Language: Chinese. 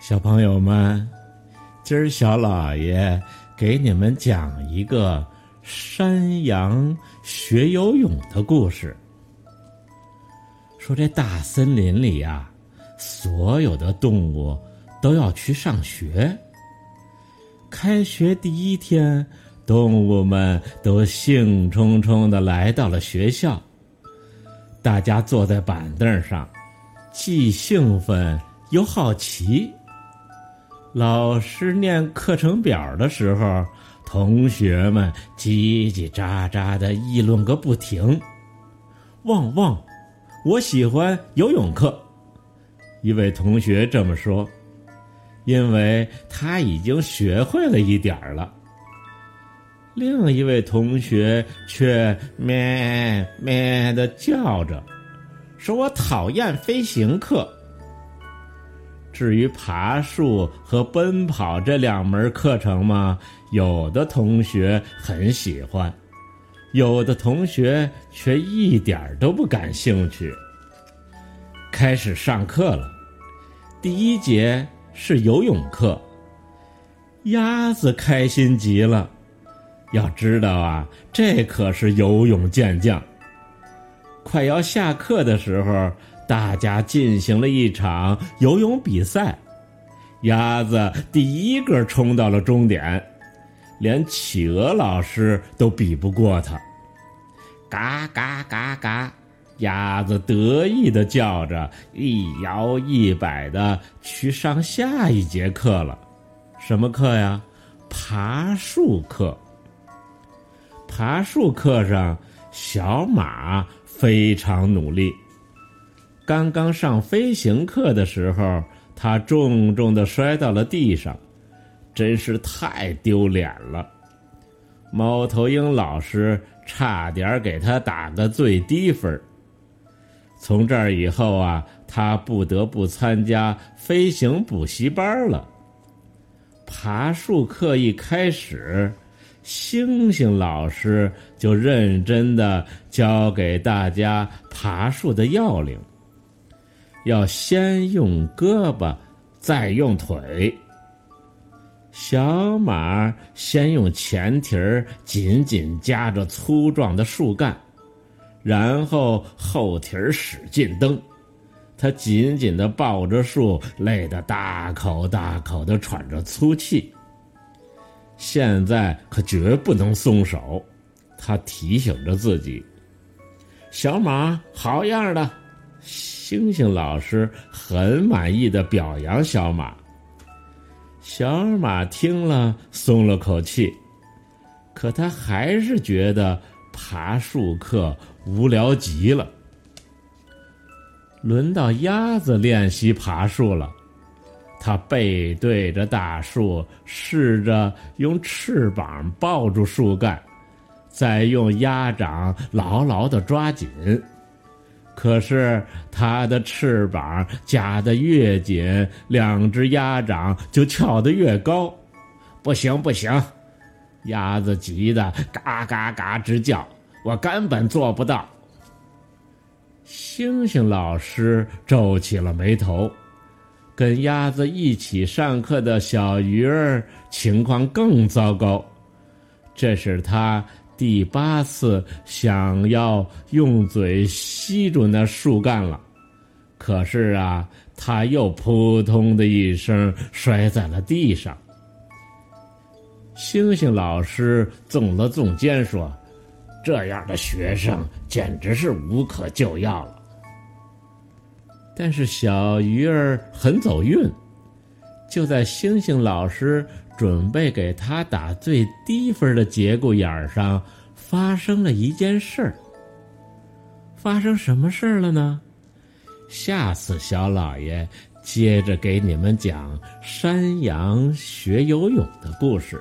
小朋友们，今儿小老爷给你们讲一个山羊学游泳的故事。说这大森林里呀，所有的动物都要去上学。开学第一天，动物们都兴冲冲的来到了学校。大家坐在板凳上，既兴奋又好奇。老师念课程表的时候，同学们叽叽喳喳的议论个不停。旺旺，我喜欢游泳课。一位同学这么说，因为他已经学会了一点儿了。另一位同学却咩咩的叫着，说我讨厌飞行课。至于爬树和奔跑这两门课程嘛，有的同学很喜欢，有的同学却一点都不感兴趣。开始上课了，第一节是游泳课。鸭子开心极了，要知道啊，这可是游泳健将。快要下课的时候。大家进行了一场游泳比赛，鸭子第一个冲到了终点，连企鹅老师都比不过它。嘎嘎嘎嘎，鸭子得意的叫着，一摇一摆的去上下一节课了。什么课呀？爬树课。爬树课上，小马非常努力。刚刚上飞行课的时候，他重重的摔到了地上，真是太丢脸了。猫头鹰老师差点给他打个最低分。从这儿以后啊，他不得不参加飞行补习班了。爬树课一开始，星星老师就认真的教给大家爬树的要领。要先用胳膊，再用腿。小马先用前蹄儿紧紧夹着粗壮的树干，然后后蹄儿使劲蹬。它紧紧的抱着树，累得大口大口的喘着粗气。现在可绝不能松手，他提醒着自己。小马，好样的！星星老师很满意的表扬小马。小马听了松了口气，可他还是觉得爬树课无聊极了。轮到鸭子练习爬树了，它背对着大树，试着用翅膀抱住树干，再用鸭掌牢牢的抓紧。可是它的翅膀夹得越紧，两只鸭掌就翘得越高。不行不行，鸭子急得嘎嘎嘎直叫，我根本做不到。星星老师皱起了眉头，跟鸭子一起上课的小鱼儿情况更糟糕，这是他。第八次想要用嘴吸住那树干了，可是啊，他又扑通的一声摔在了地上。星星老师耸了耸肩说：“这样的学生简直是无可救药了。”但是小鱼儿很走运，就在星星老师。准备给他打最低分的节骨眼上，发生了一件事儿。发生什么事儿了呢？下次小老爷接着给你们讲山羊学游泳的故事。